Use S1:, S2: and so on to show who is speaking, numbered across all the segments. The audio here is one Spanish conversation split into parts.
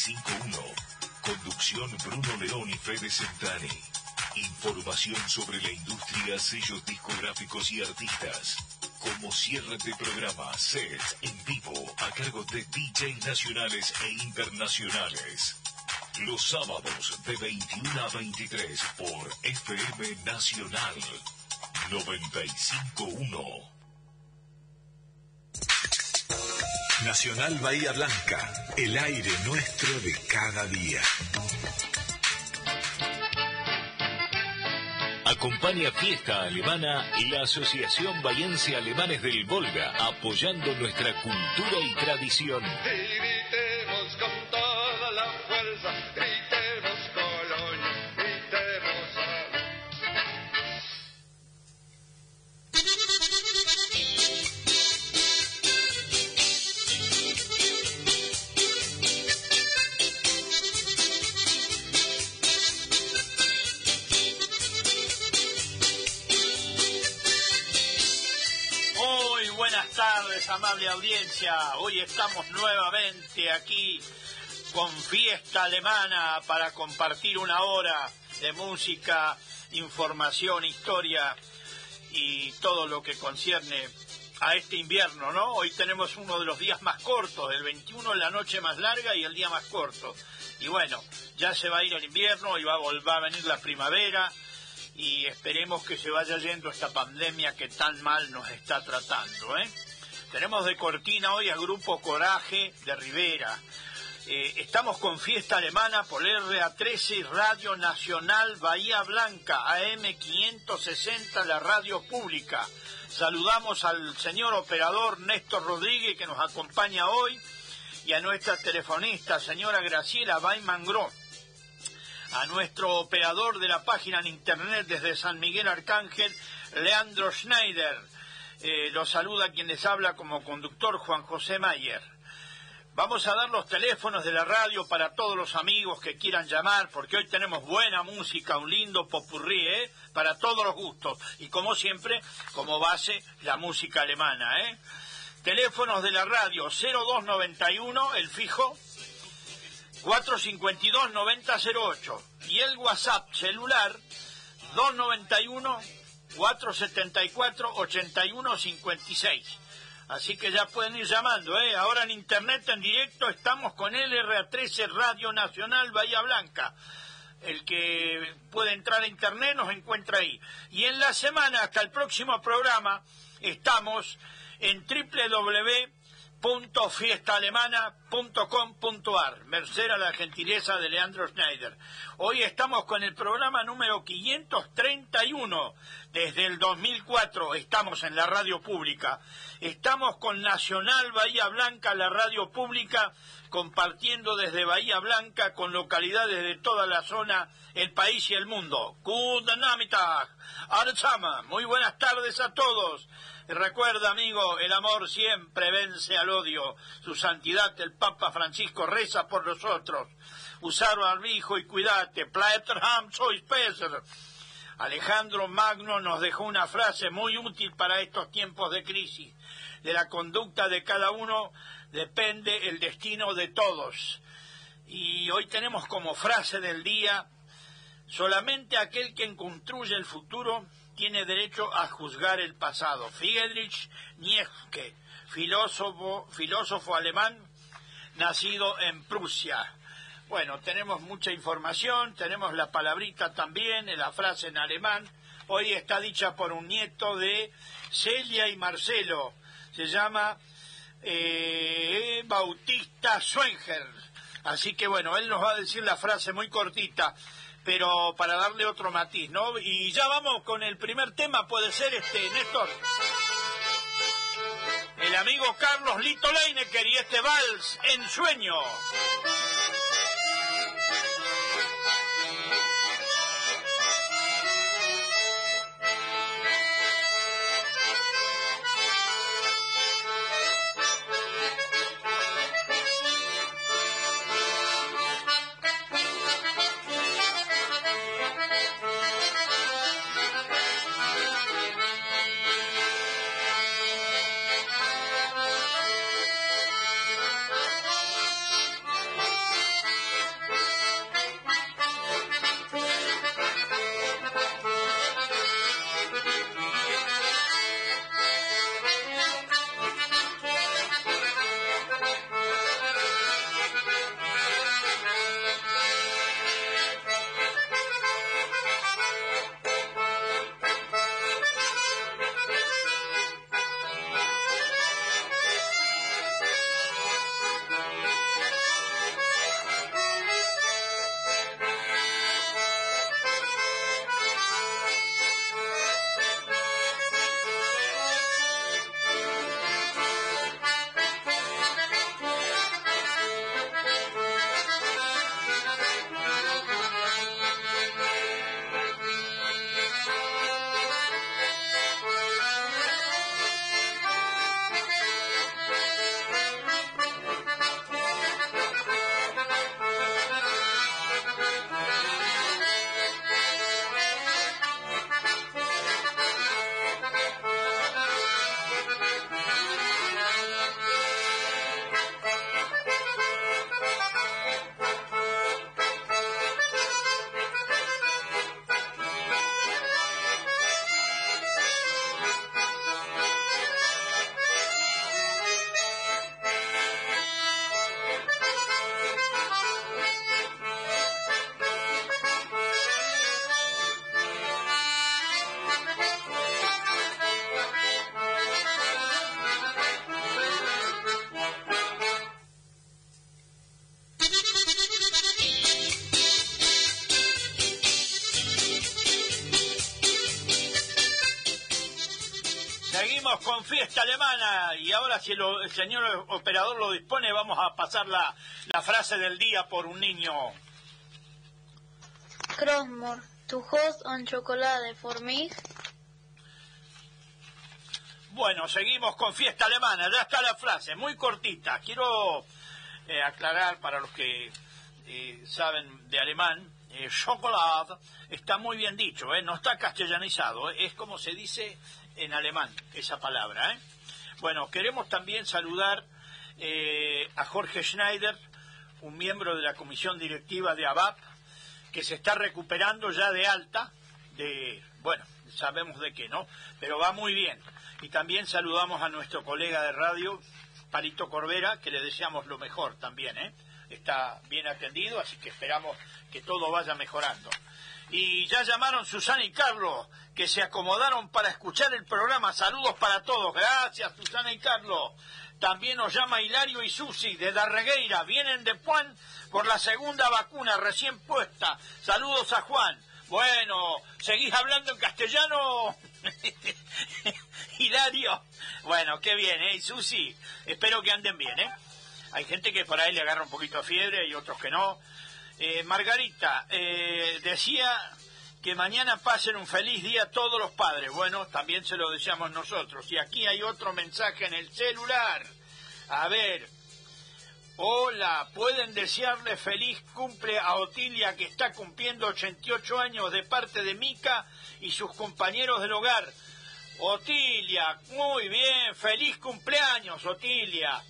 S1: 5.1. Conducción Bruno León y Fede Centani. Información sobre la industria, sellos discográficos y artistas. Como cierre de programa, set en vivo a cargo de DJ nacionales e internacionales. Los sábados de 21 a 23 por FM Nacional 951. Nacional Bahía Blanca, el aire nuestro de cada día. Acompaña Fiesta Alemana y la Asociación Bahiense Alemanes del Volga, apoyando nuestra cultura y tradición.
S2: con toda la fuerza.
S3: Audiencia. Hoy estamos nuevamente aquí con fiesta alemana para compartir una hora de música, información, historia y todo lo que concierne a este invierno, ¿no? Hoy tenemos uno de los días más cortos, el 21 la noche más larga y el día más corto. Y bueno, ya se va a ir el invierno y va a volver a venir la primavera y esperemos que se vaya yendo esta pandemia que tan mal nos está tratando, ¿eh? Tenemos de cortina hoy a Grupo Coraje de Rivera. Eh, estamos con fiesta alemana por RA13 Radio Nacional Bahía Blanca, AM560, la radio pública. Saludamos al señor operador Néstor Rodríguez que nos acompaña hoy y a nuestra telefonista, señora Graciela Baimangro, a nuestro operador de la página en internet desde San Miguel Arcángel, Leandro Schneider eh, los saluda quien les habla como conductor Juan José Mayer. Vamos a dar los teléfonos de la radio para todos los amigos que quieran llamar, porque hoy tenemos buena música, un lindo popurrí, ¿eh? Para todos los gustos. Y como siempre, como base, la música alemana, ¿eh? Teléfonos de la radio 0291, el fijo, 452-9008. Y el WhatsApp celular 291 474-8156. Así que ya pueden ir llamando, ¿eh? Ahora en internet en directo estamos con LRA13 Radio Nacional Bahía Blanca. El que puede entrar a internet nos encuentra ahí. Y en la semana, hasta el próximo programa, estamos en www fiestaalemana.com.ar, merced a la gentileza de Leandro Schneider. Hoy estamos con el programa número 531 desde el 2004, estamos en la radio pública. Estamos con Nacional Bahía Blanca, la radio pública, compartiendo desde Bahía Blanca con localidades de toda la zona, el país y el mundo. Muy buenas tardes a todos. Recuerda, amigo, el amor siempre vence al odio. Su santidad, el Papa Francisco, reza por nosotros. Usar barbijo y cuídate. Plaeterham sois peser. Alejandro Magno nos dejó una frase muy útil para estos tiempos de crisis. De la conducta de cada uno depende el destino de todos. Y hoy tenemos como frase del día, solamente aquel que construye el futuro tiene derecho a juzgar el pasado. Friedrich Nietzsche, filósofo, filósofo alemán, nacido en Prusia. Bueno, tenemos mucha información, tenemos la palabrita también, la frase en alemán. Hoy está dicha por un nieto de Celia y Marcelo. Se llama eh, Bautista Schwenger. Así que bueno, él nos va a decir la frase muy cortita pero para darle otro matiz, ¿no? Y ya vamos con el primer tema, puede ser este, Néstor. El amigo Carlos Lito Leinecker y este vals en el señor operador lo dispone vamos a pasar la, la frase del día por un niño.
S4: Crossmore, tu host on chocolate for me.
S3: Bueno, seguimos con fiesta alemana, ya está la frase, muy cortita. Quiero eh, aclarar para los que eh, saben de alemán, eh, chocolate está muy bien dicho, eh, no está castellanizado, es como se dice en alemán esa palabra. Bueno, queremos también saludar a Jorge Schneider, un miembro de la comisión directiva de ABAP, que se está recuperando ya de alta, de, bueno, sabemos de qué, ¿no? Pero va muy bien. Y también saludamos a nuestro colega de radio, Palito Corbera, que le deseamos lo mejor también, ¿eh? Está bien atendido, así que esperamos que todo vaya mejorando. Y ya llamaron Susana y Carlos, que se acomodaron para escuchar el programa. Saludos para todos. Gracias, Susana y Carlos. También nos llama Hilario y Susi de Darregueira. Vienen de Juan por la segunda vacuna recién puesta. Saludos a Juan. Bueno, ¿seguís hablando en castellano? Hilario. Bueno, qué bien, ¿eh? Susi, espero que anden bien, ¿eh? Hay gente que por ahí le agarra un poquito de fiebre y otros que no. Eh, Margarita, eh, decía que mañana pasen un feliz día todos los padres. Bueno, también se lo deseamos nosotros. Y aquí hay otro mensaje en el celular. A ver. Hola, pueden desearle feliz cumple a Otilia que está cumpliendo 88 años de parte de Mica y sus compañeros del hogar. Otilia, muy bien, feliz cumpleaños, Otilia.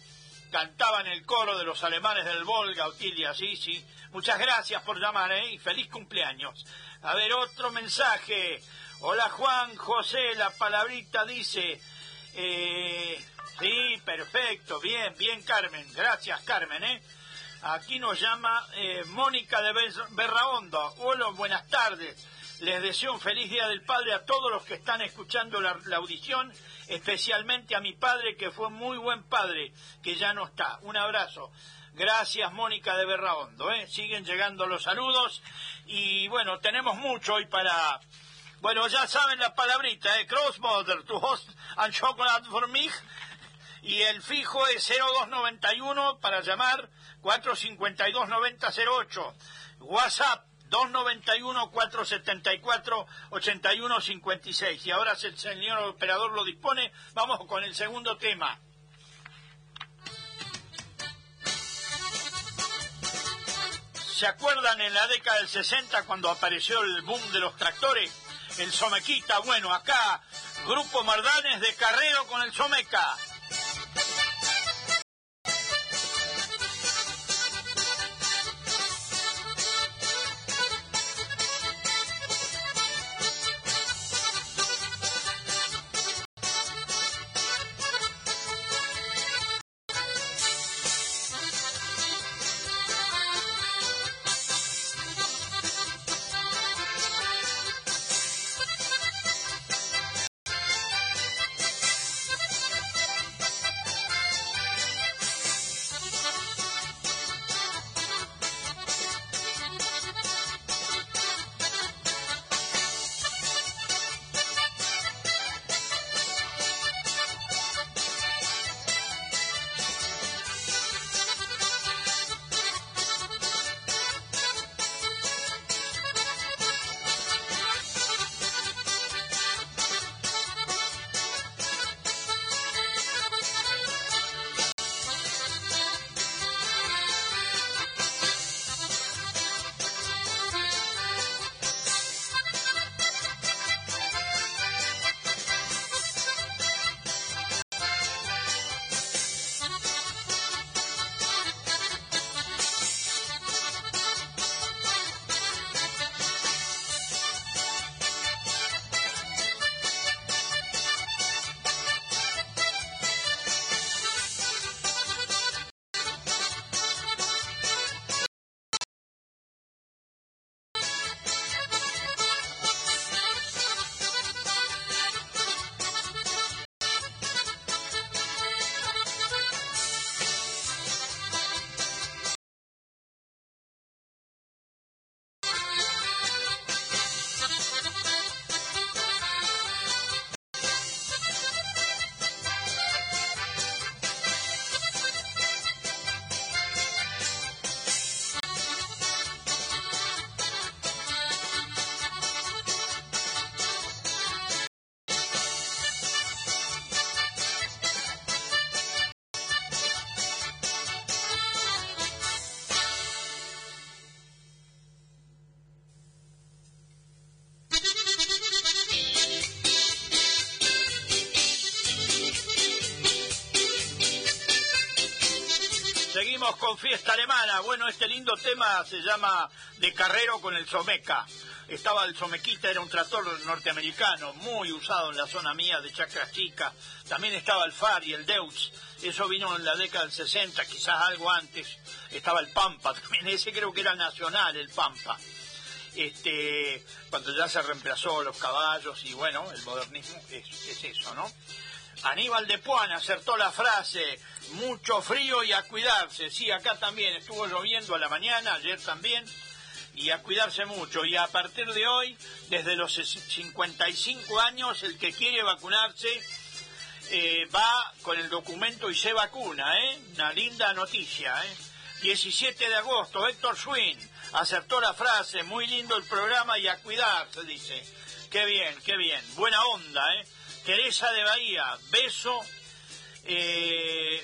S3: Cantaba en el coro de los alemanes del Volga, Otilia, sí, sí. Muchas gracias por llamar, ¿eh? Y feliz cumpleaños. A ver, otro mensaje. Hola Juan José, la palabrita dice... Eh, sí, perfecto, bien, bien Carmen. Gracias Carmen, ¿eh? Aquí nos llama eh, Mónica de Berraondo. Hola, buenas tardes. Les deseo un feliz Día del Padre a todos los que están escuchando la, audición, especialmente a mi padre, que fue muy buen padre, que ya no está. Un abrazo. Gracias, Mónica de Berraondo. ¿eh? Siguen llegando los saludos. Y bueno, tenemos mucho hoy para. Bueno, ya saben la palabrita, ¿eh? Crossmother, to host and chocolate for me. Y el fijo es 0291 para llamar 452-9008. WhatsApp 291-474-8156. Y ahora, si el señor operador lo dispone, vamos con el segundo tema. ¿Se acuerdan en la década del 60 cuando apareció el boom de los tractores? El Somequita, bueno, acá, Grupo Mardanes de Carrero con el Someca. Con fiesta alemana. Bueno, este lindo tema se llama De Carrero con el Someca. Estaba el Somequita, era un tractor norteamericano, muy usado en la zona mía de Chacras Chica. También estaba el FAR y el Deutz. Eso vino en la década del 60, quizás algo antes. Estaba el Pampa también, ese creo que era nacional, el Pampa. Este, cuando ya se reemplazó los caballos y bueno, el modernismo es eso, ¿no? Aníbal de Puan acertó la frase, mucho frío y a cuidarse. Sí, acá también estuvo lloviendo a la mañana, ayer también, y a cuidarse mucho. Y a partir de hoy, desde los 55 años, el que quiere vacunarse eh, va con el documento y se vacuna, ¿eh? Una linda noticia, ¿eh? 17 de agosto, Héctor Swin acertó la frase, muy lindo el programa y a cuidarse, dice. Qué bien, qué bien. Buena onda, ¿eh? Teresa de Bahía, beso, eh,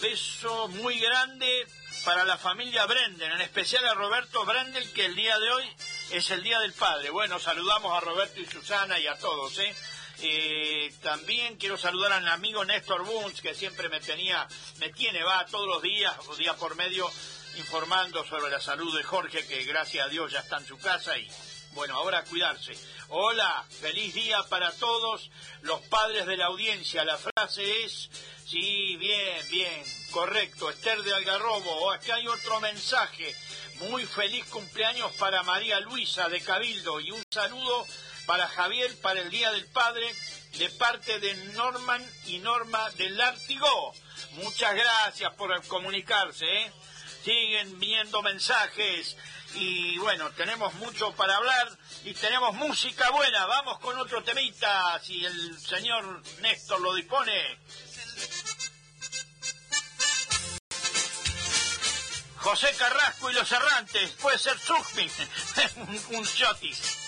S3: beso muy grande para la familia Brenden, en especial a Roberto Brendel, que el día de hoy es el Día del Padre. Bueno, saludamos a Roberto y Susana y a todos, ¿eh? Eh, también quiero saludar al amigo Néstor Bunz, que siempre me tenía, me tiene, va todos los días, o día por medio, informando sobre la salud de Jorge, que gracias a Dios ya está en su casa y bueno, ahora cuidarse. Hola, feliz día para todos los padres de la audiencia. La frase es, sí, bien, bien, correcto, Esther de Algarrobo. Aquí hay otro mensaje. Muy feliz cumpleaños para María Luisa de Cabildo y un saludo para Javier para el Día del Padre de parte de Norman y Norma del Lártigo. Muchas gracias por comunicarse. ¿eh? Siguen viendo mensajes y bueno, tenemos mucho para hablar y tenemos música buena. Vamos con otro temita, si el señor Néstor lo dispone. José Carrasco y los errantes, puede ser Zugmin, un, un shotis.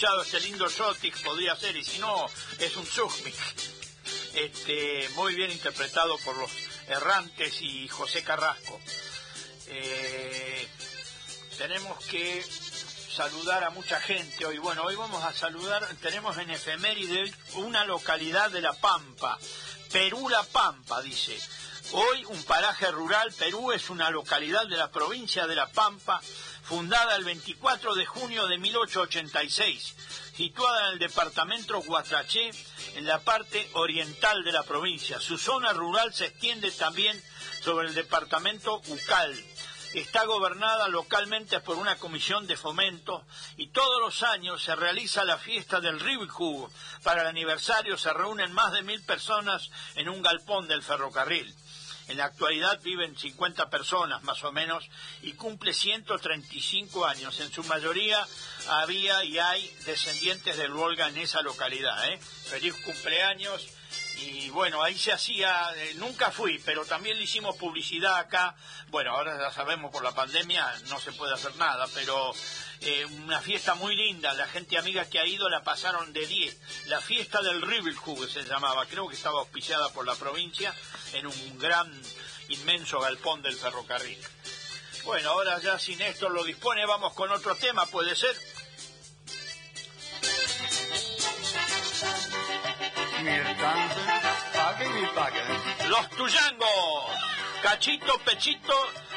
S3: Escuchado este lindo Jotik, podría ser, y si no, es un Zugmik. Este, muy bien interpretado por los errantes y José Carrasco. Eh, tenemos que saludar a mucha gente hoy. Bueno, hoy vamos a saludar, tenemos en efeméride una localidad de La Pampa, Perú La Pampa, dice. Hoy un paraje rural, Perú es una localidad de la provincia de La Pampa, fundada el 24 de junio de 1886, situada en el departamento Guatraché, en la parte oriental de la provincia. Su zona rural se extiende también sobre el departamento Ucal. Está gobernada localmente por una comisión de fomento y todos los años se realiza la fiesta del Ribicu. Para el aniversario se reúnen más de mil personas en un galpón del ferrocarril. En la actualidad viven 50 personas más o menos y cumple 135 años. En su mayoría había y hay descendientes del Volga en esa localidad. ¿eh? Feliz cumpleaños. Y bueno, ahí se hacía, eh, nunca fui, pero también le hicimos publicidad acá. Bueno, ahora ya sabemos por la pandemia no se puede hacer nada, pero eh, una fiesta muy linda. La gente amiga que ha ido la pasaron de 10. La fiesta del Rivilhug se llamaba, creo que estaba auspiciada por la provincia en un gran, inmenso galpón del ferrocarril. Bueno, ahora ya si Néstor lo dispone, vamos con otro tema, ¿puede ser? Los tuyangos, cachito, pechito,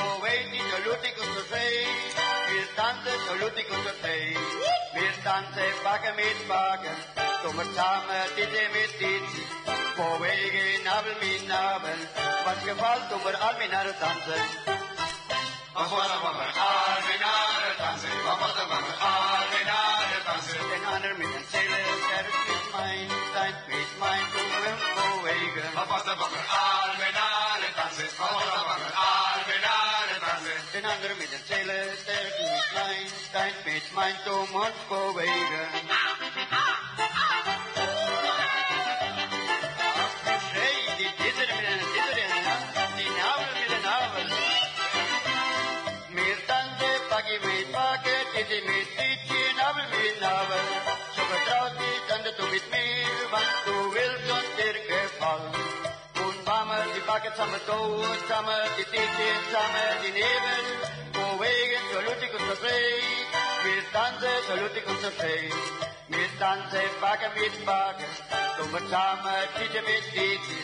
S3: Kuwaiti saluti kusosei,
S5: Birtanse saluti kusosei, Birtanse bakken met bakken, kommer samen dit en met dit. Kuwaiti nabel met nabel, wat geval kommer al
S2: mijn naar dansen. Wat wat wat wat al
S5: mijn naar dansen, wat
S2: wat wat wat al mijn naar dansen. Den ander met een
S5: zele, er is mijn, zijn met mijn, komen we Kuwaiti. Wat wat wat wat al mijn naar dansen, wat wat wat wat al mijn naar Den andere met een zele sterk in het klein, tijd met mijn Thomas bewegen. Hey, die ditter met een ditter en die navel met een navel. Meer maken, samen kouden, samen die tieten, samen die neven. Bewegen, saluti con sonreí, wir tanzen, saluti con sonreí. Wir tanzen, wagen mit wagen, kommen samen, tieten mit tieten.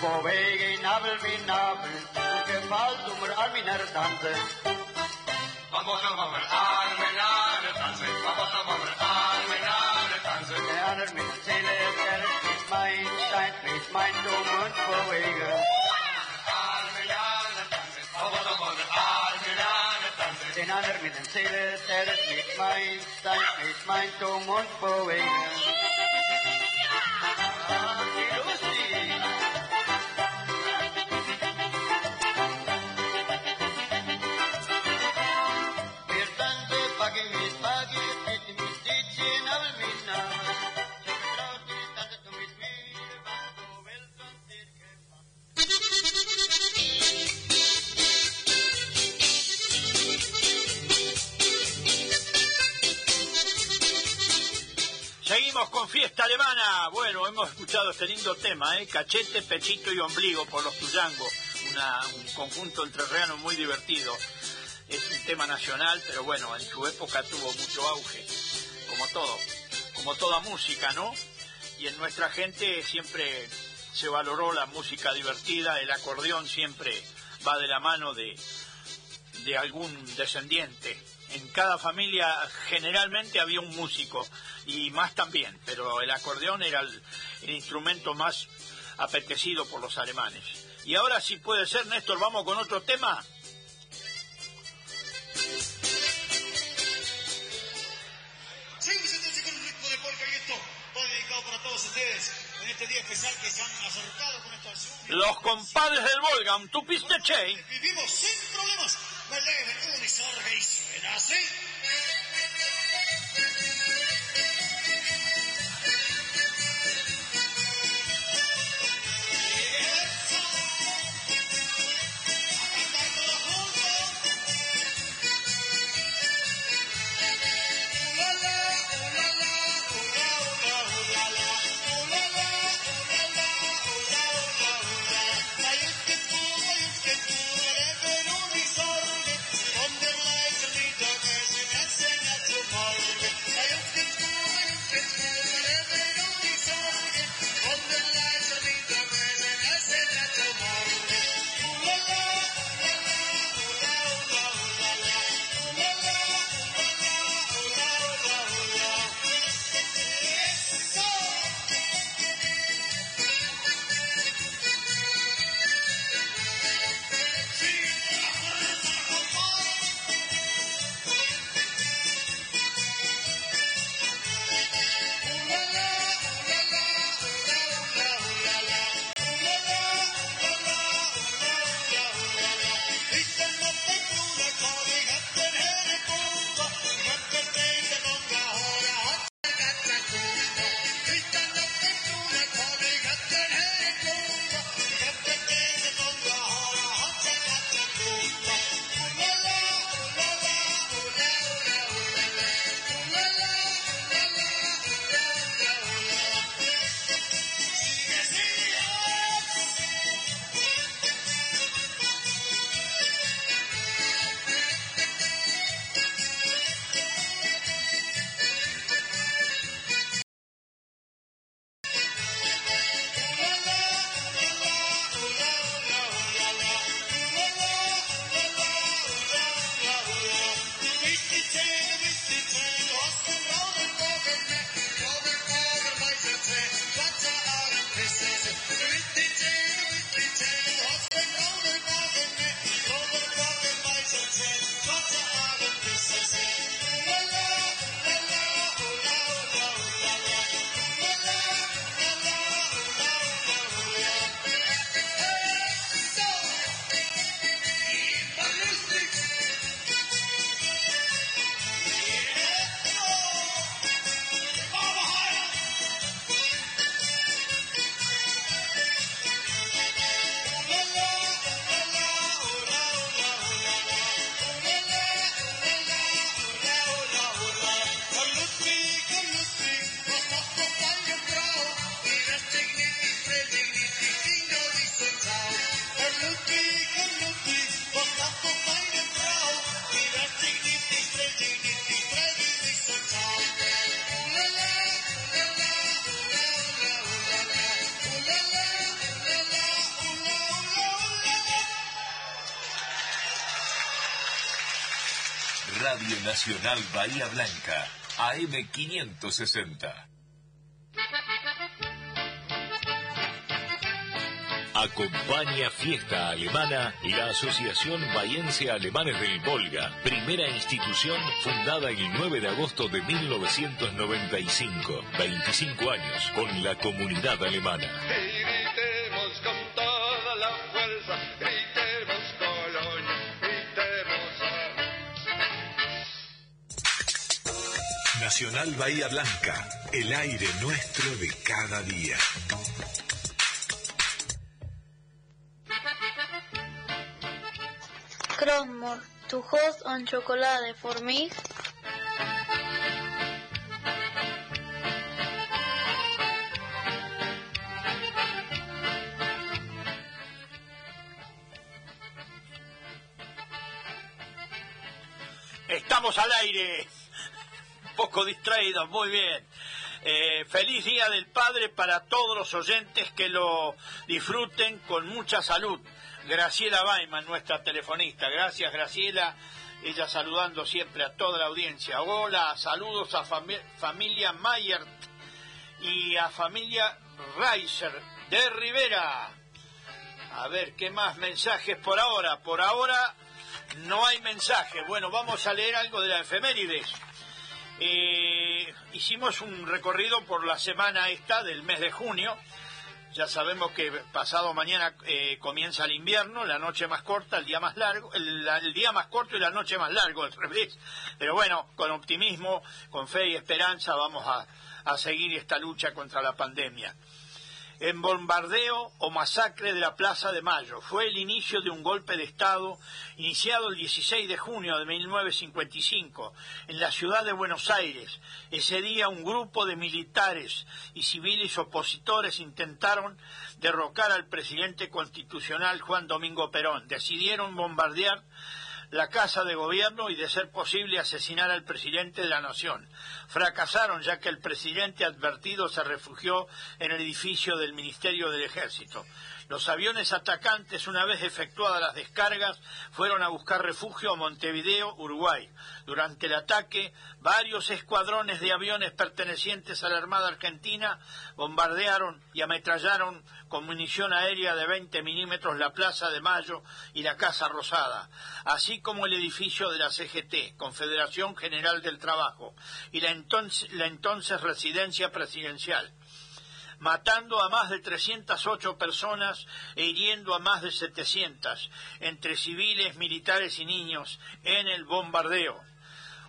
S5: Bewegen, nabel mit nabel, und gefällt
S2: um wir arm in haar tanzen. Vamos a vamos,
S5: arm
S2: in haar tanzen, vamos a vamos, arm in haar tanzen.
S5: Ja, dat mit zelen, dat mit mijn, dat mit mijn, du musst bewegen. Say said it, make mine, stank, make mine go
S3: Seguimos con fiesta alemana. Bueno, hemos escuchado este lindo tema, ¿eh? Cachete, pechito y ombligo por los tuyangos. Un conjunto entrerriano muy divertido. Es un tema nacional, pero bueno, en su época tuvo mucho auge. Como todo, como toda música, ¿no? Y en nuestra gente siempre se valoró la música divertida. El acordeón siempre va de la mano de, de algún descendiente. En cada familia generalmente había un músico y más también, pero el acordeón era el, el instrumento más apetecido por los alemanes. Y ahora si puede ser, Néstor, vamos con otro tema.
S6: En este día especial que se han acercado con esta acción.
S3: Los compadres del Volga, un tupiste che.
S6: Vivimos sin problemas. Me leven un y sorge y suena así.
S1: Nacional Bahía Blanca, AM 560. Acompaña Fiesta Alemana la Asociación Bahiense Alemanes del Volga, primera institución fundada el 9 de agosto de 1995, 25 años con la comunidad alemana. Nacional Bahía Blanca, el aire nuestro de cada día.
S4: Crossmore, tu host on chocolate for me.
S3: Estamos al aire, poco distraídos, muy bien. Eh, feliz Día del Padre para todos los oyentes que lo disfruten con mucha salud. Graciela Baiman, nuestra telefonista. Gracias, Graciela. Ella saludando siempre a toda la audiencia. Hola, saludos a fami- familia Mayer y a familia Reiser de Rivera. A ver, ¿qué más mensajes por ahora? Por ahora no hay mensajes. Bueno, vamos a leer algo de la efemérides. Eh, hicimos un recorrido por la semana esta del mes de junio. Ya sabemos que pasado mañana eh, comienza el invierno, la noche más corta, el día más largo, el, el día más corto y la noche más largo, al revés. Pero bueno, con optimismo, con fe y esperanza vamos a, a seguir esta lucha contra la pandemia en bombardeo o masacre de la Plaza de Mayo. Fue el inicio de un golpe de Estado iniciado el 16 de junio de 1955 en la ciudad de Buenos Aires. Ese día un grupo de militares y civiles opositores intentaron derrocar al presidente constitucional Juan Domingo Perón. Decidieron bombardear la Casa de Gobierno y, de ser posible, asesinar al presidente de la Nación. Fracasaron ya que el presidente advertido se refugió en el edificio del Ministerio del Ejército. Los aviones atacantes, una vez efectuadas las descargas, fueron a buscar refugio a Montevideo, Uruguay. Durante el ataque, varios escuadrones de aviones pertenecientes a la Armada Argentina bombardearon y ametrallaron con munición aérea de 20 milímetros la Plaza de Mayo y la Casa Rosada, así como el edificio de la CGT, Confederación General del Trabajo, y la entonces, la entonces residencia presidencial matando a más de 308 personas e hiriendo a más de 700, entre civiles, militares y niños, en el bombardeo.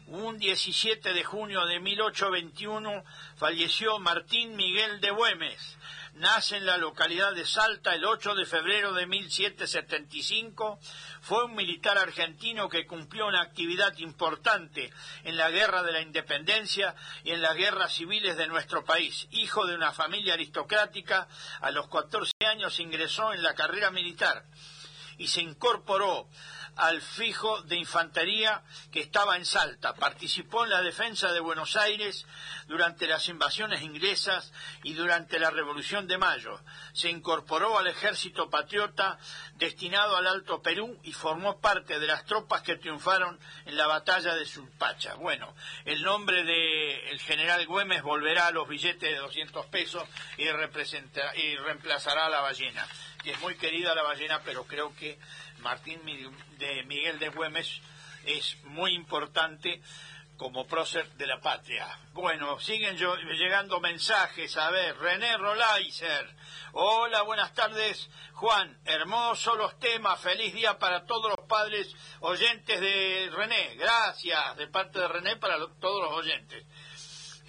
S3: Un 17 de junio de 1821 falleció Martín Miguel de Güemes. Nace en la localidad de Salta el 8 de febrero de 1775. Fue un militar argentino que cumplió una actividad importante en la Guerra de la Independencia y en las guerras civiles de nuestro país. Hijo de una familia aristocrática, a los 14 años ingresó en la carrera militar y se incorporó al fijo de infantería que estaba en Salta. Participó en la defensa de Buenos Aires durante las invasiones inglesas y durante la Revolución de Mayo. Se incorporó al ejército patriota destinado al Alto Perú y formó parte de las tropas que triunfaron en la batalla de Supacha. Bueno, el nombre del general Güemes volverá a los billetes de 200 pesos y, y reemplazará a la ballena que es muy querida la ballena, pero creo que Martín de Miguel de Güemes es muy importante como prócer de la patria. Bueno, siguen yo- llegando mensajes. A ver, René Rolaiser. Hola, buenas tardes, Juan. Hermosos los temas. Feliz día para todos los padres oyentes de René. Gracias de parte de René para todos los oyentes.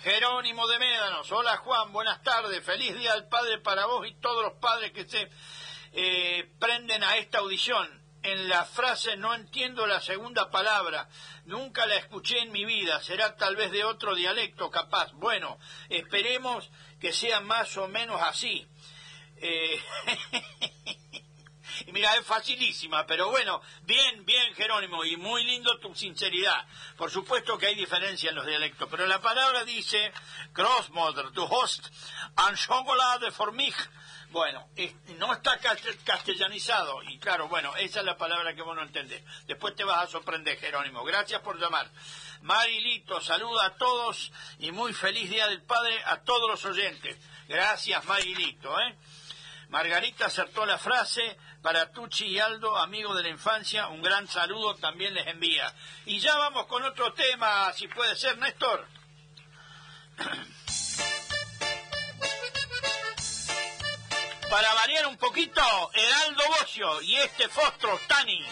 S3: Jerónimo de Médanos. Hola Juan, buenas tardes. Feliz Día del Padre para vos y todos los padres que se eh, prenden a esta audición. En la frase no entiendo la segunda palabra. Nunca la escuché en mi vida. Será tal vez de otro dialecto capaz. Bueno, esperemos que sea más o menos así. Eh, Y mira, es facilísima, pero bueno, bien, bien, Jerónimo, y muy lindo tu sinceridad. Por supuesto que hay diferencia en los dialectos, pero la palabra dice, Großmutter, du hast ein Schokolade für mich. Bueno, no está cast- castellanizado y claro, bueno, esa es la palabra que vos no entendés. Después te vas a sorprender, Jerónimo. Gracias por llamar. Marilito, saluda a todos y muy feliz Día del Padre a todos los oyentes. Gracias, Marilito, ¿eh? Margarita acertó la frase para Tucci y Aldo, amigos de la infancia, un gran saludo también les envía. Y ya vamos con otro tema, si puede ser, Néstor. Para variar un poquito, Heraldo Bocio y este Fostro, Tani.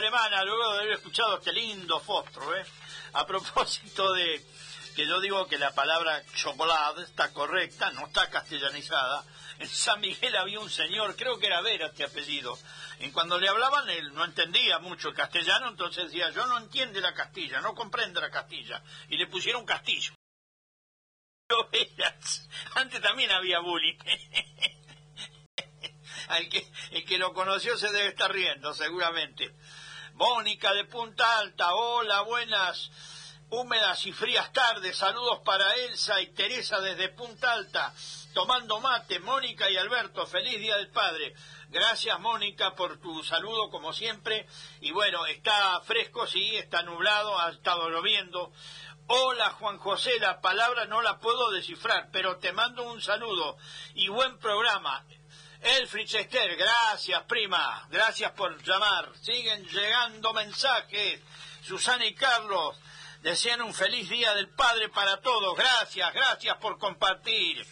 S3: Alemana, luego de haber escuchado este lindo fostro, ¿eh? A propósito de que yo digo que la palabra chocolate está correcta, no está castellanizada. En San Miguel había un señor, creo que era Vera este apellido, y cuando le hablaban él no entendía mucho el castellano, entonces decía, yo no entiende la castilla, no comprende la castilla, y le pusieron castillo. Antes también había bullying. Al que, el que lo conoció se debe estar riendo, seguramente. Mónica de Punta Alta, hola, buenas, húmedas y frías tardes, saludos para Elsa y Teresa desde Punta Alta, tomando mate, Mónica y Alberto, feliz Día del Padre. Gracias, Mónica, por tu saludo, como siempre. Y bueno, está fresco, sí, está nublado, ha estado lloviendo. Hola Juan José, la palabra no la puedo descifrar, pero te mando un saludo y buen programa. Elfrich Esther, gracias prima, gracias por llamar. Siguen llegando mensajes. Susana y Carlos desean un feliz día del Padre para todos. Gracias, gracias por compartir.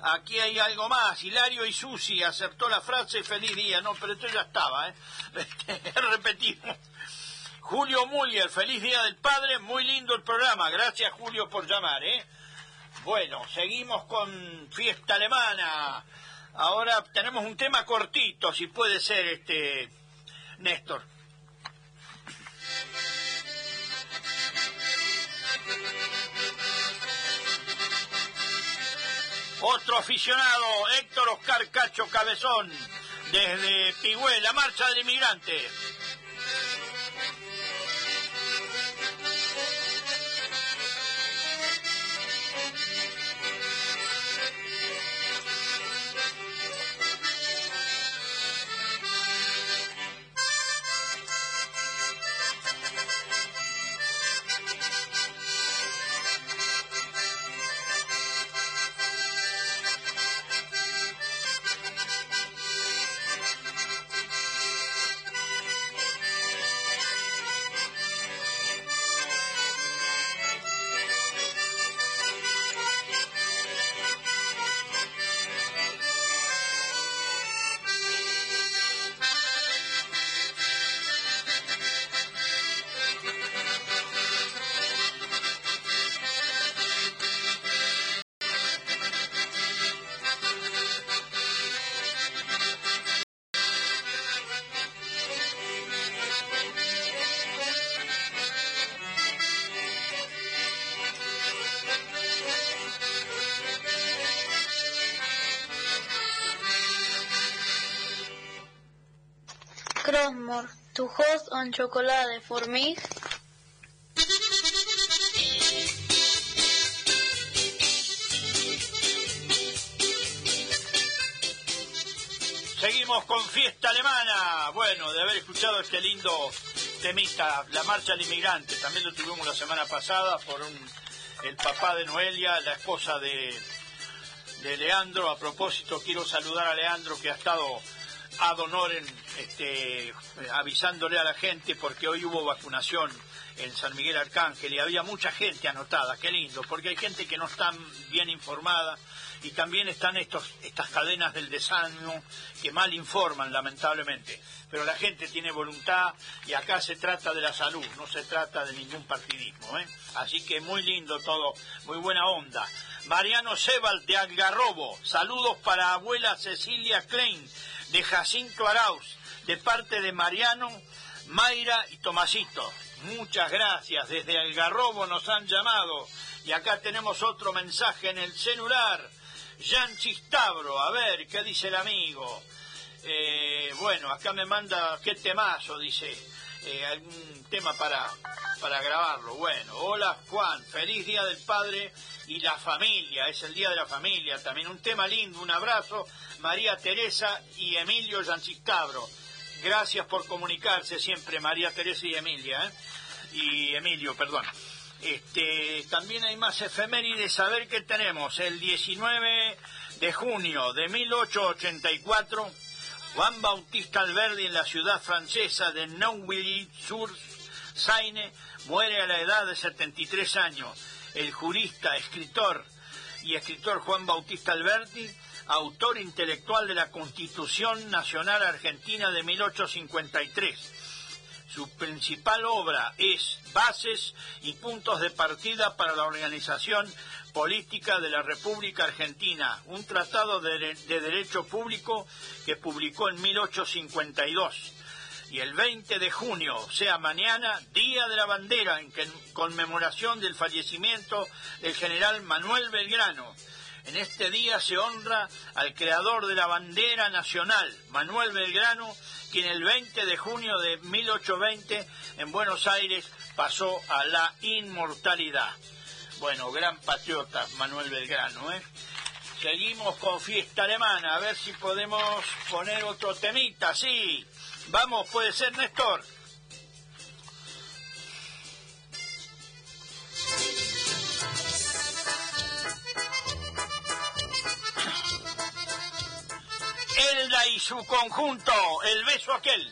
S3: Aquí hay algo más. Hilario y Susi acertó la frase feliz día. No, pero esto ya estaba, ¿eh? Repetimos. Julio Muller, feliz día del Padre. Muy lindo el programa. Gracias, Julio, por llamar, ¿eh? Bueno, seguimos con fiesta alemana. Ahora tenemos un tema cortito, si puede ser, este Néstor. otro aficionado, Héctor Oscar Cacho Cabezón, desde Pigüé, la marcha del inmigrante.
S4: Chocolate for me.
S3: Seguimos con fiesta alemana. Bueno, de haber escuchado este lindo temita, la marcha del inmigrante. También lo tuvimos la semana pasada por un, el papá de Noelia, la esposa de Leandro. A propósito, quiero saludar a Leandro que ha estado ad honorem este, avisándole a la gente porque hoy hubo vacunación en San Miguel Arcángel y había mucha gente anotada, qué lindo, porque hay gente que no está bien informada y también están estos, estas cadenas del desánimo que mal informan lamentablemente. Pero la gente tiene voluntad y acá se trata de la salud, no se trata de ningún partidismo. ¿eh? Así que muy lindo todo, muy buena onda. Mariano Sebal de Algarrobo, saludos para abuela Cecilia Klein de Jacinto Arauz, de parte de Mariano, Mayra y Tomasito. Muchas gracias, desde Algarrobo nos han llamado y acá tenemos otro mensaje en el celular. Jan Chistabro, a ver, ¿qué dice el amigo? Eh, bueno, acá me manda, ¿qué temazo? Dice, eh, algún tema para, para grabarlo. Bueno, hola Juan, feliz Día del Padre y la familia, es el Día de la Familia también. Un tema lindo, un abrazo, María Teresa y Emilio Yanchistabro. Gracias por comunicarse siempre, María Teresa y Emilia, ¿eh? y Emilio, perdón. Este, también hay más efemérides, a ver qué tenemos. El 19 de junio de 1884, Juan Bautista Alberdi en la ciudad francesa de Neuilly-sur-Seine muere a la edad de 73 años. El jurista, escritor y escritor Juan Bautista Alberti, autor intelectual de la Constitución Nacional Argentina de 1853 su principal obra es Bases y puntos de partida para la organización política de la República Argentina, un tratado de, de derecho público que publicó en 1852 y el 20 de junio, sea, mañana, Día de la Bandera, en conmemoración del fallecimiento del general Manuel Belgrano. En este día se honra al creador de la bandera nacional, Manuel Belgrano, quien el 20 de junio de 1820 en Buenos Aires pasó a la inmortalidad. Bueno, gran patriota Manuel Belgrano, ¿eh? Seguimos con fiesta alemana, a ver si podemos poner otro temita, sí. Vamos, puede ser Néstor. Y su conjunto, el beso. Aquel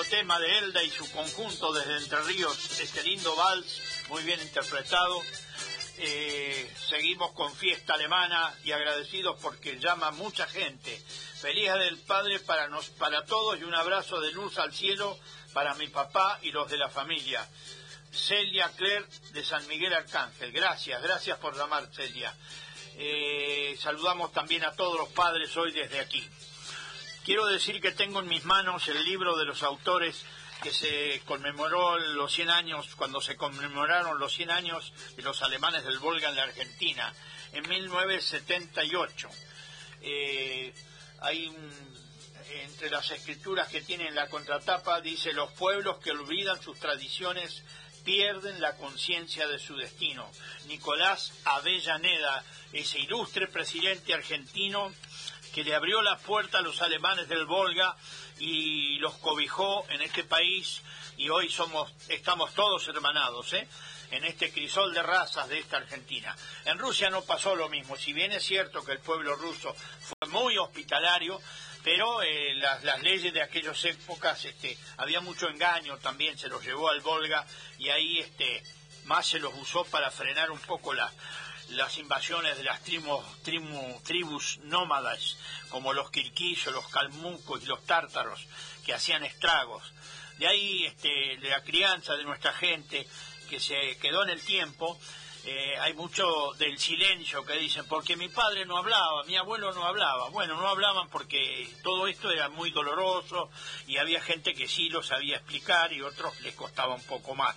S3: tema de Elda y su conjunto desde Entre Ríos, este lindo vals, muy bien interpretado. Eh, seguimos con fiesta alemana y agradecidos porque llama mucha gente. Feliz del Padre para, nos, para todos y un abrazo de luz al cielo para mi papá y los de la familia. Celia Claire de San Miguel Arcángel. Gracias, gracias por llamar, Celia. Eh, saludamos también a todos los padres hoy desde aquí. Quiero decir que tengo en mis manos el libro de los autores que se conmemoró los 100 años, cuando se conmemoraron los 100 años de los alemanes del Volga en la Argentina, en 1978. Eh, hay un- entre las escrituras que tiene en la contratapa, dice, los pueblos que olvidan sus tradiciones pierden la conciencia de su destino. Nicolás Avellaneda, ese ilustre presidente argentino que le abrió la puerta a los alemanes del Volga y los cobijó en este país y hoy somos estamos todos hermanados, ¿eh? en este crisol de razas de esta Argentina. En Rusia no pasó lo mismo, si bien es cierto que el pueblo ruso fue muy hospitalario, pero eh, las, las leyes de aquellas épocas, este, había mucho engaño también, se los llevó al Volga y ahí este, más se los usó para frenar un poco la- las invasiones de las trimu- trimu- tribus nómadas, como los kirguisos, los calmucos y los tártaros, que hacían estragos. De ahí este, la crianza de nuestra gente, que se quedó en el tiempo, eh, hay mucho del silencio que dicen, porque mi padre no hablaba, mi abuelo no hablaba. Bueno, no hablaban porque todo esto era muy doloroso y había gente que sí lo sabía explicar y otros les costaba un poco más.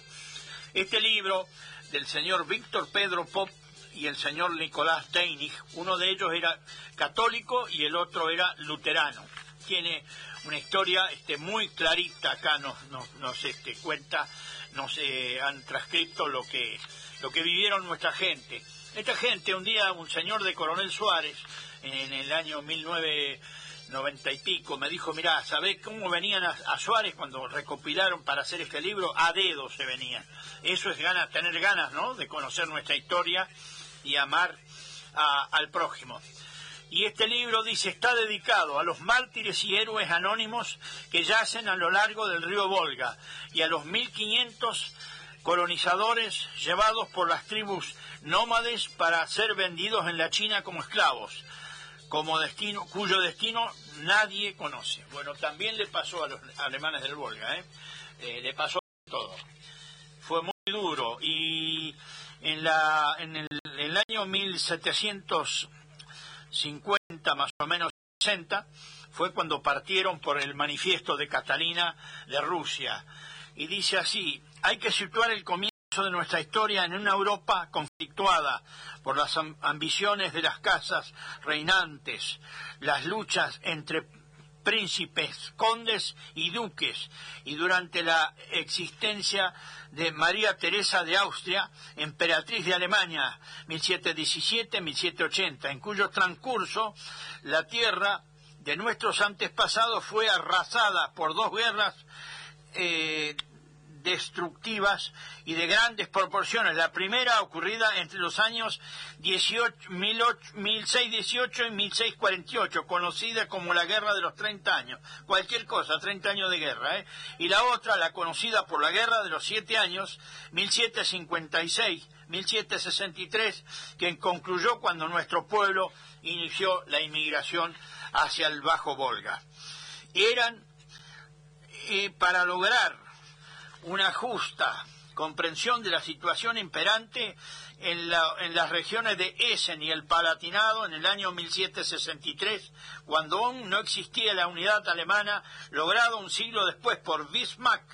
S3: Este libro del señor Víctor Pedro Pop y el señor Nicolás Deinig, uno de ellos era católico y el otro era luterano. Tiene una historia este, muy clarita acá, nos, nos, nos, este, cuenta, nos eh, han transcrito lo que, lo que vivieron nuestra gente. Esta gente, un día un señor de Coronel Suárez, en el año 1990 y pico, me dijo, mirá, ¿sabés cómo venían a, a Suárez cuando recopilaron para hacer este libro? A dedo se venían. Eso es ganas, tener ganas, ¿no?, de conocer nuestra historia y amar al prójimo. Y este libro dice, está dedicado a los mártires y héroes anónimos que yacen a lo largo del río Volga y a los 1500 colonizadores llevados por las tribus nómades para ser vendidos en la China como esclavos, como destino, cuyo destino nadie conoce. Bueno, también le pasó a los alemanes del Volga, ¿eh? Eh, le pasó todo. Fue muy duro y en, la, en el, el año 1750, más o menos 60, fue cuando partieron por el manifiesto de Catalina de Rusia. Y dice así, hay que situar el comienzo de nuestra historia en una Europa conflictuada por las am- ambiciones de las casas reinantes, las luchas entre príncipes, condes y duques, y durante la existencia de María Teresa de Austria, emperatriz de Alemania, 1717-1780, en cuyo transcurso la tierra de nuestros antepasados fue arrasada por dos guerras eh, destructivas y de grandes proporciones. La primera ocurrida entre los años 18, 18, 1618 y 1648, conocida como la Guerra de los 30 años. Cualquier cosa, 30 años de guerra. ¿eh? Y la otra, la conocida por la Guerra de los Siete Años, 1756. 1763, que concluyó cuando nuestro pueblo inició la inmigración hacia el Bajo Volga. Eran eh, para lograr una justa comprensión de la situación imperante en, la- en las regiones de Essen y el Palatinado en el año 1763, cuando aún no existía la unidad alemana, logrado un siglo después por Bismarck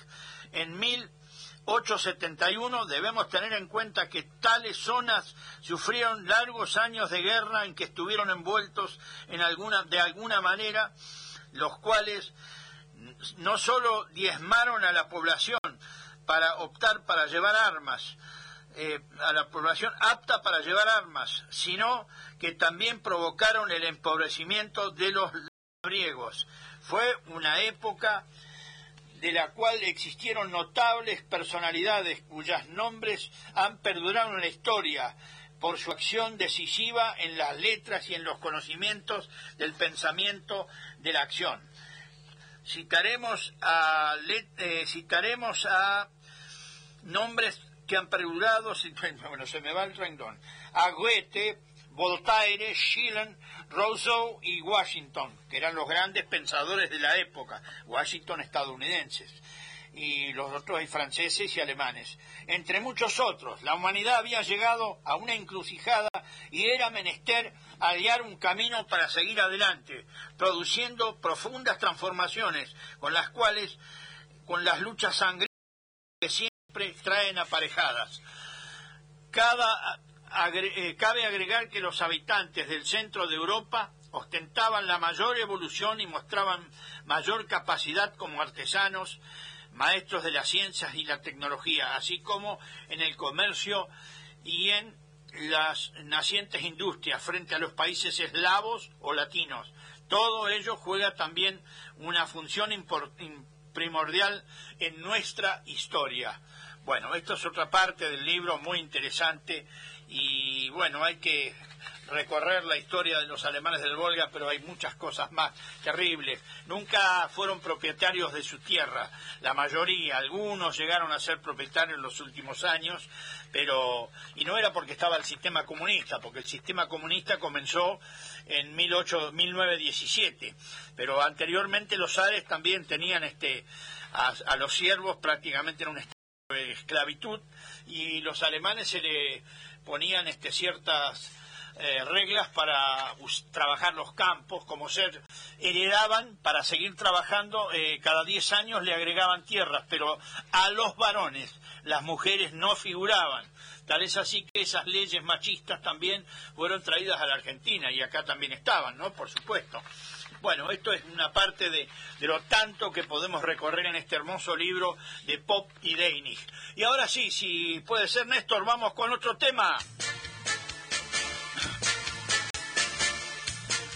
S3: en 1871, debemos tener en cuenta que tales zonas sufrieron largos años de guerra en que estuvieron envueltos en alguna, de alguna manera, los cuales no solo diezmaron a la población para optar para llevar armas, eh, a la población apta para llevar armas, sino que también provocaron el empobrecimiento de los labriegos. Fue una época de la cual existieron notables personalidades cuyos nombres han perdurado en la historia por su acción decisiva en las letras y en los conocimientos del pensamiento de la acción. Citaremos a, eh, citaremos a nombres que han perdurado, bueno, se me va el rendón, a Goethe, Voltaire, Schiller, Rousseau y Washington, que eran los grandes pensadores de la época, Washington estadounidenses, y los otros hay franceses y alemanes. Entre muchos otros, la humanidad había llegado a una encrucijada y era menester hallar un camino para seguir adelante, produciendo profundas transformaciones con las cuales, con las luchas sangrientas que siempre traen aparejadas. Cada, eh, cabe agregar que los habitantes del centro de Europa ostentaban la mayor evolución y mostraban mayor capacidad como artesanos, maestros de las ciencias y la tecnología, así como en el comercio y en las nacientes industrias frente a los países eslavos o latinos. Todo ello juega también una función primordial en nuestra historia. Bueno, esto es otra parte del libro muy interesante y bueno, hay que recorrer la historia de los alemanes del Volga, pero hay muchas cosas más terribles. Nunca fueron propietarios de su tierra, la mayoría, algunos llegaron a ser propietarios en los últimos años, pero y no era porque estaba el sistema comunista, porque el sistema comunista comenzó en 18 1917, pero anteriormente los zares también tenían este a, a los siervos prácticamente en un estado de esclavitud y los alemanes se le ponían este ciertas eh, reglas para trabajar los campos, como ser, heredaban para seguir trabajando, eh, cada 10 años le agregaban tierras, pero a los varones, las mujeres no figuraban. Tal es así que esas leyes machistas también fueron traídas a la Argentina y acá también estaban, ¿no? Por supuesto. Bueno, esto es una parte de, de lo tanto que podemos recorrer en este hermoso libro de Pop y Deinig. Y ahora sí, si puede ser Néstor, vamos con otro tema.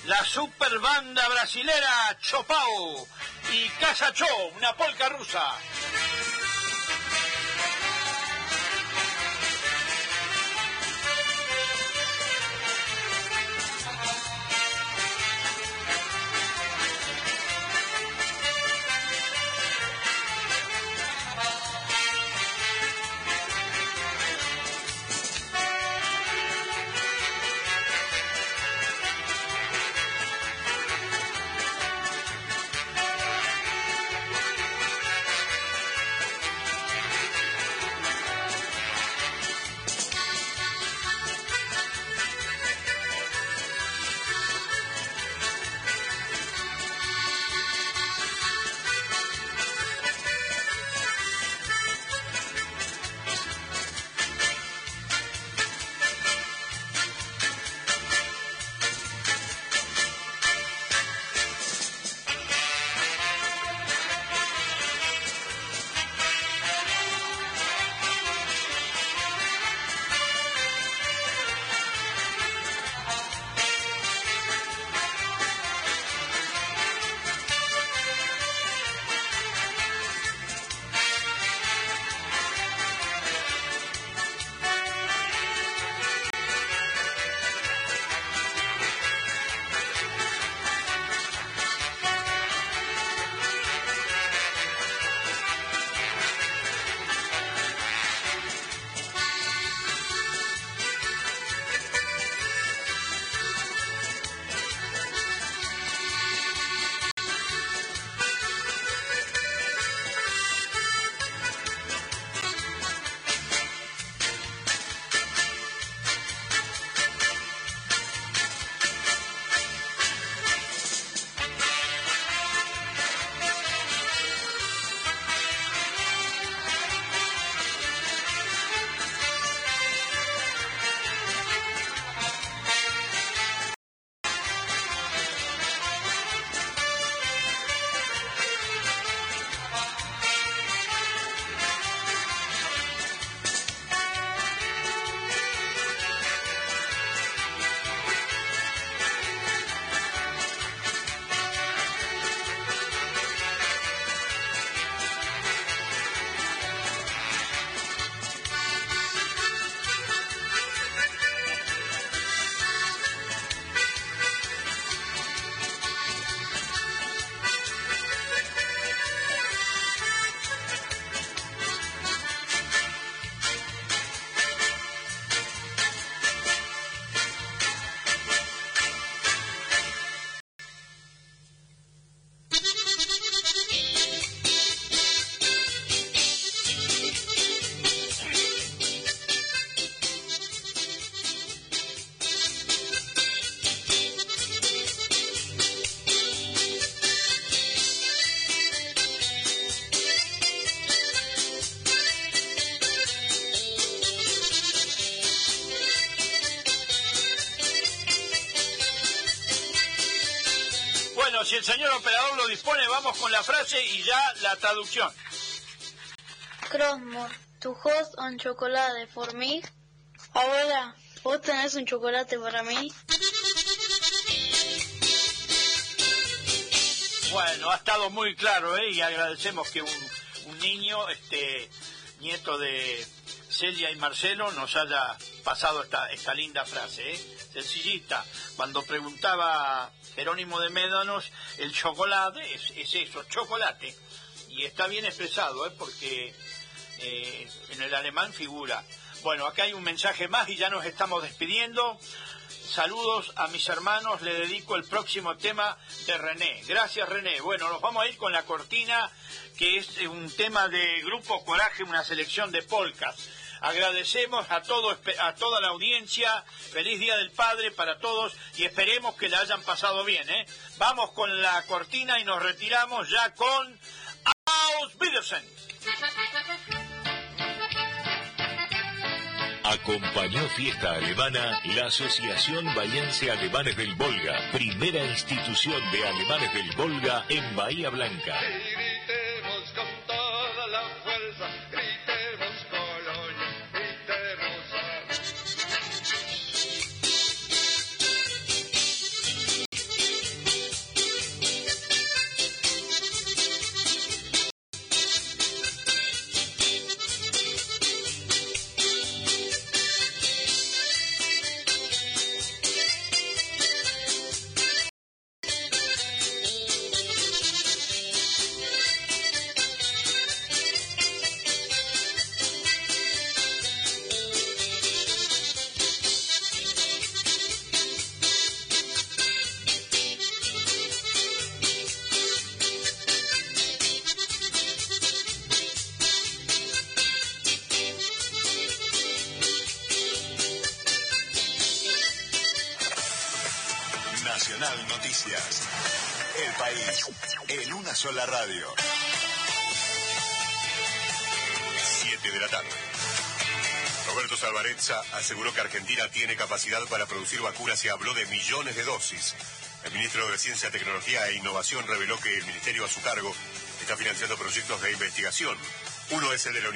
S3: La super banda brasilera Chopau y Casa Cho, una polca rusa. Y ya la traducción.
S4: Crossmore, tu host on chocolate for me. Abuela, ¿vos tenés un chocolate para mí?
S3: Bueno, ha estado muy claro, ¿eh? Y agradecemos que un, un niño, este, nieto de Celia y Marcelo, nos haya pasado esta, esta linda frase, ¿eh? Sencillita. Cuando preguntaba Jerónimo de Médanos, el chocolate es, es eso, chocolate. Y está bien expresado, ¿eh? Porque eh, en el alemán figura. Bueno, acá hay un mensaje más y ya nos estamos despidiendo. Saludos a mis hermanos, le dedico el próximo tema de René. Gracias René. Bueno, nos vamos a ir con la cortina, que es un tema de Grupo Coraje, una selección de polcas. Agradecemos a, todo, a toda la audiencia, feliz Día del Padre para todos y esperemos que la hayan pasado bien. ¿eh? Vamos con la cortina y nos retiramos ya con Aus.
S1: Acompañó Fiesta Alemana la Asociación Bahiense Alemanes del Volga, primera institución de alemanes del Volga en Bahía Blanca.
S7: Capacidad para producir vacunas y habló de millones de dosis. El ministro de Ciencia, Tecnología e Innovación reveló que el ministerio a su cargo está financiando proyectos de investigación. Uno es el de la